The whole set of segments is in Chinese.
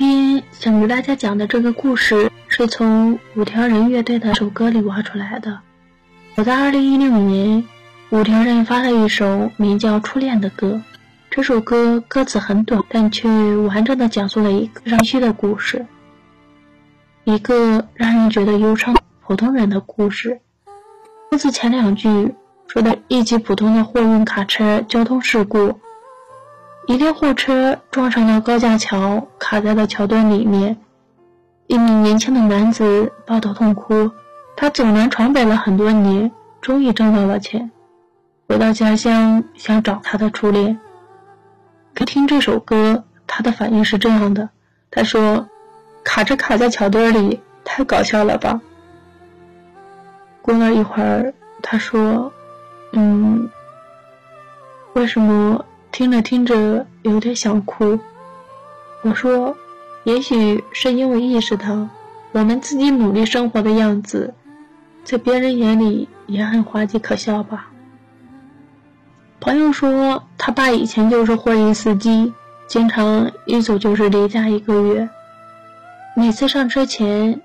今天想给大家讲的这个故事，是从五条人乐队的首歌里挖出来的。我在二零一六年，五条人发了一首名叫《初恋》的歌。这首歌歌词很短，但却完整的讲述了一个伤心的故事，一个让人觉得忧伤普通人的故事。歌词前两句说的一起普通的货运卡车交通事故。一辆货车撞上了高架桥，卡在了桥墩里面。一名年轻的男子抱头痛哭。他走南闯北了很多年，终于挣到了钱，回到家乡想找他的初恋。可听这首歌，他的反应是这样的：他说，卡车卡在桥墩里，太搞笑了吧。过了一会儿，他说，嗯，为什么？听着听着，有点想哭。我说：“也许是因为意识到，我们自己努力生活的样子，在别人眼里也很滑稽可笑吧。”朋友说，他爸以前就是货运司机，经常一走就是离家一个月。每次上车前，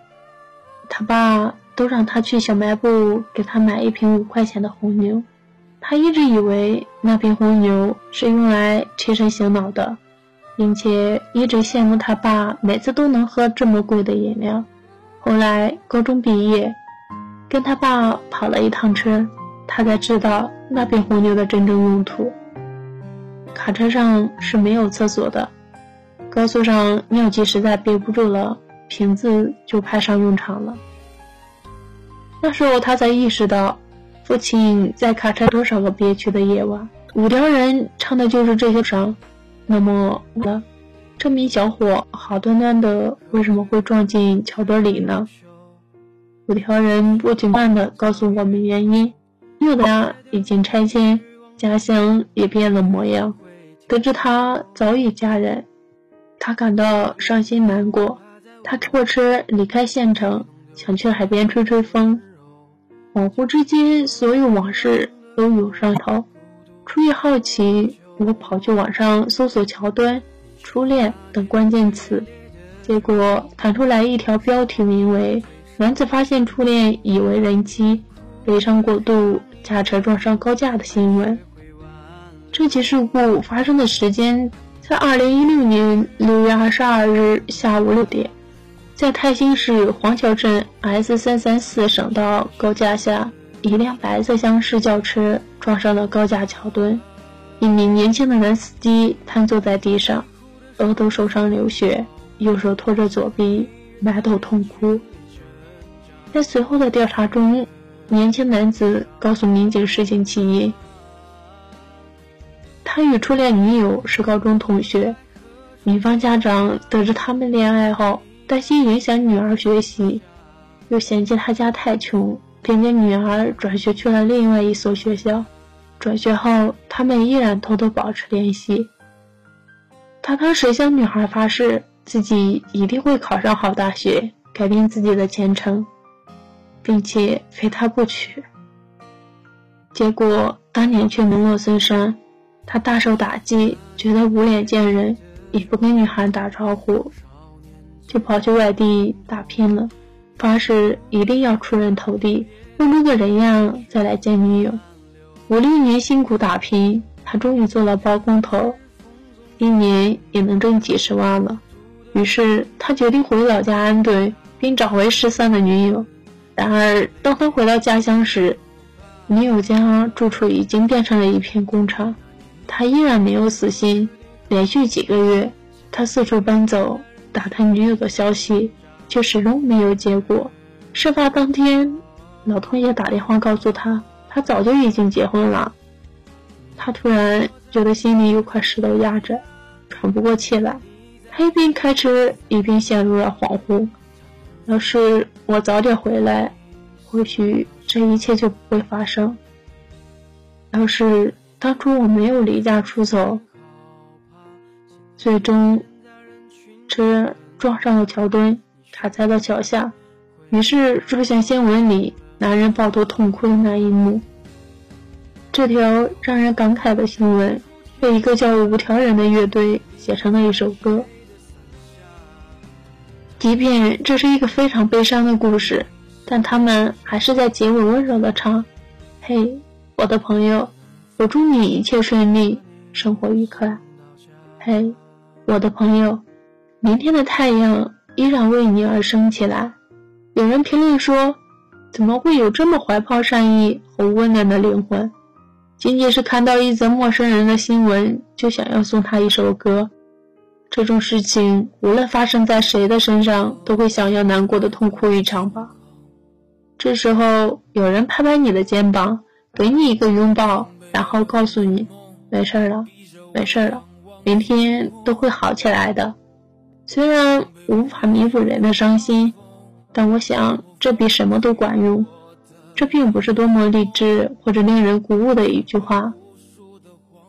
他爸都让他去小卖部给他买一瓶五块钱的红牛。他一直以为那瓶红牛是用来提神醒脑的，并且一直羡慕他爸每次都能喝这么贵的饮料。后来高中毕业，跟他爸跑了一趟车，他才知道那瓶红牛的真正用途。卡车上是没有厕所的，高速上尿急实在憋不住了，瓶子就派上用场了。那时候他才意识到。父亲在卡车多少个憋屈的夜晚，五条人唱的就是这些伤。那么，这名小伙好端端的为什么会撞进桥墩里呢？五条人不紧慢的告诉我们原因：有的家已经拆迁，家乡也变了模样。得知他早已嫁人，他感到伤心难过。他坐车离开县城，想去海边吹吹风。恍惚之间，所有往事都涌上头。出于好奇，我跑去网上搜索“桥墩”“初恋”等关键词，结果弹出来一条标题，名为“男子发现初恋已为人妻，悲伤过度，驾车撞上高架”的新闻。这起事故发生的时间在二零一六年六月二十二日下午六点。在泰兴市黄桥镇 S 三三四省道高架下，一辆白色厢式轿车撞上了高架桥墩，一名年轻的男司机瘫坐在地上，额头受伤流血，右手托着左臂，埋头痛哭。在随后的调查中，年轻男子告诉民警事情起因：他与初恋女友是高中同学，女方家长得知他们恋爱后。担心影响女儿学习，又嫌弃他家太穷，便将女儿转学去了另外一所学校。转学后，他们依然偷偷保持联系。他当时向女孩发誓，自己一定会考上好大学，改变自己的前程，并且非她不娶。结果当年却名落孙山，他大受打击，觉得无脸见人，也不跟女孩打招呼。就跑去外地打拼了，发誓一定要出人头地，混出个人样再来见女友。五六年辛苦打拼，他终于做了包工头，一年也能挣几十万了。于是他决定回老家安顿，并找回失散的女友。然而，当他回到家乡时，女友家住处已经变成了一片工厂。他依然没有死心，连续几个月，他四处奔走。打探女友的消息，却始终没有结果。事发当天，老同学打电话告诉他，他早就已经结婚了。他突然觉得心里有块石头压着，喘不过气来。他一边开车，一边陷入了恍惚。要是我早点回来，或许这一切就不会发生。要是当初我没有离家出走，最终……车撞上了桥墩，卡在了桥下，于是出现新闻里男人抱头痛哭的那一幕。这条让人感慨的新闻，被一个叫五条人的乐队写成了一首歌。即便这是一个非常悲伤的故事，但他们还是在结尾温柔的唱：“嘿，我的朋友，我祝你一切顺利，生活愉快。嘿，我的朋友，明天的太阳依然为你而升起来。”有人评论说：“怎么会有这么怀抱善意和温暖的灵魂？仅仅是看到一则陌生人的新闻，就想要送他一首歌？这种事情无论发生在谁的身上，都会想要难过的痛哭一场吧。”这时候，有人拍拍你的肩膀，给你一个拥抱，然后告诉你：“没事了，没事了，明天都会好起来的。”虽然无法弥补人的伤心。但我想，这比什么都管用。这并不是多么励志或者令人鼓舞的一句话，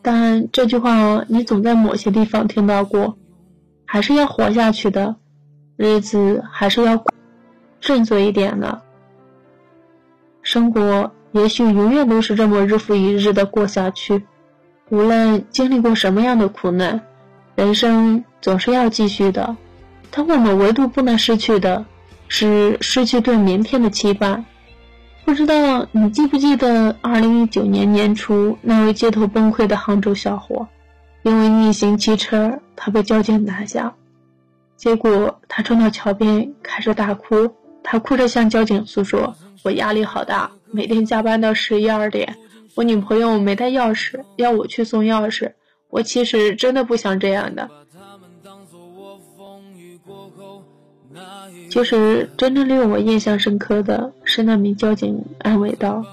但这句话你总在某些地方听到过。还是要活下去的，日子还是要振作一点的。生活也许永远都是这么日复一日的过下去，无论经历过什么样的苦难，人生总是要继续的。但我们唯独不能失去的。是失去对明天的期盼。不知道你记不记得，二零一九年年初那位街头崩溃的杭州小伙，因为逆行骑车，他被交警拦下，结果他冲到桥边开始大哭。他哭着向交警诉说：“我压力好大，每天加班到十一二点，我女朋友没带钥匙，要我去送钥匙。我其实真的不想这样的。”其实，真正令我印象深刻的是那名交警安慰道：“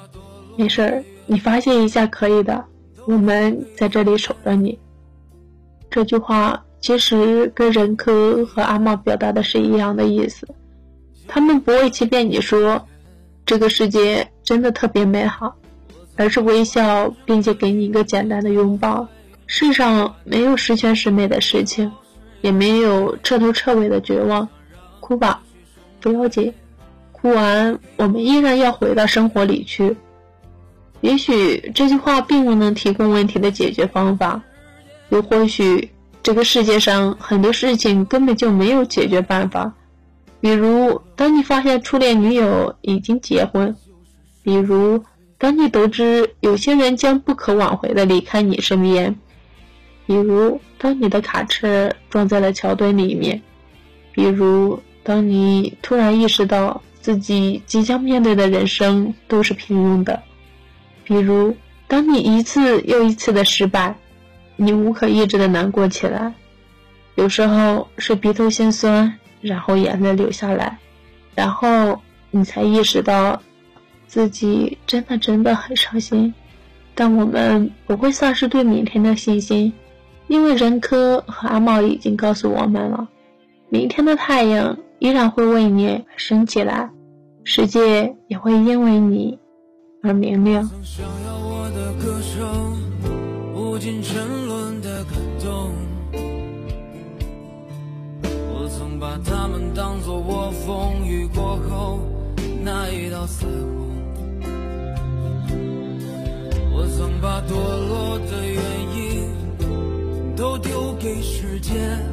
没事儿，你发泄一下可以的，我们在这里守着你。”这句话其实跟任科和阿茂表达的是一样的意思，他们不会欺骗你说这个世界真的特别美好，而是微笑并且给你一个简单的拥抱。世上没有十全十美的事情，也没有彻头彻尾的绝望。哭吧，不要紧，哭完我们依然要回到生活里去。也许这句话并不能提供问题的解决方法，又或许这个世界上很多事情根本就没有解决办法。比如，当你发现初恋女友已经结婚；比如，当你得知有些人将不可挽回的离开你身边；比如，当你的卡车撞在了桥墩里面；比如。当你突然意识到自己即将面对的人生都是平庸的，比如当你一次又一次的失败，你无可抑制的难过起来，有时候是鼻头先酸，然后眼泪流下来，然后你才意识到自己真的真的很伤心。但我们不会丧失对明天的信心，因为任科和阿茂已经告诉我们了，明天的太阳。依然会为你升起来，世界也会因为你而明亮。想要我的歌声，无尽沉沦的感动。我曾把他们当作我风雨过后那一道彩虹。我曾把堕落的原因都丢给时间。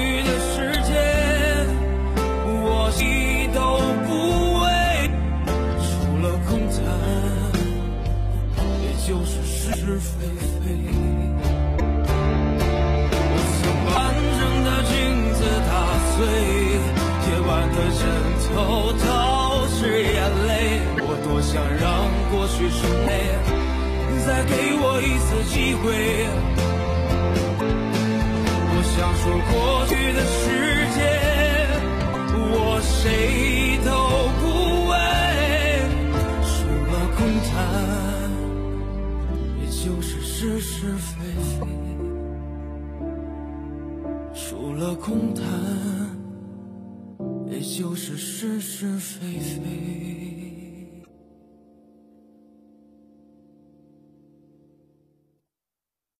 头都是眼泪。我多想让过去重来，再给我一次机会。我想说过去的时间，我谁都不为，除了空谈。也就是是是非非，除了空谈，就是是是非非。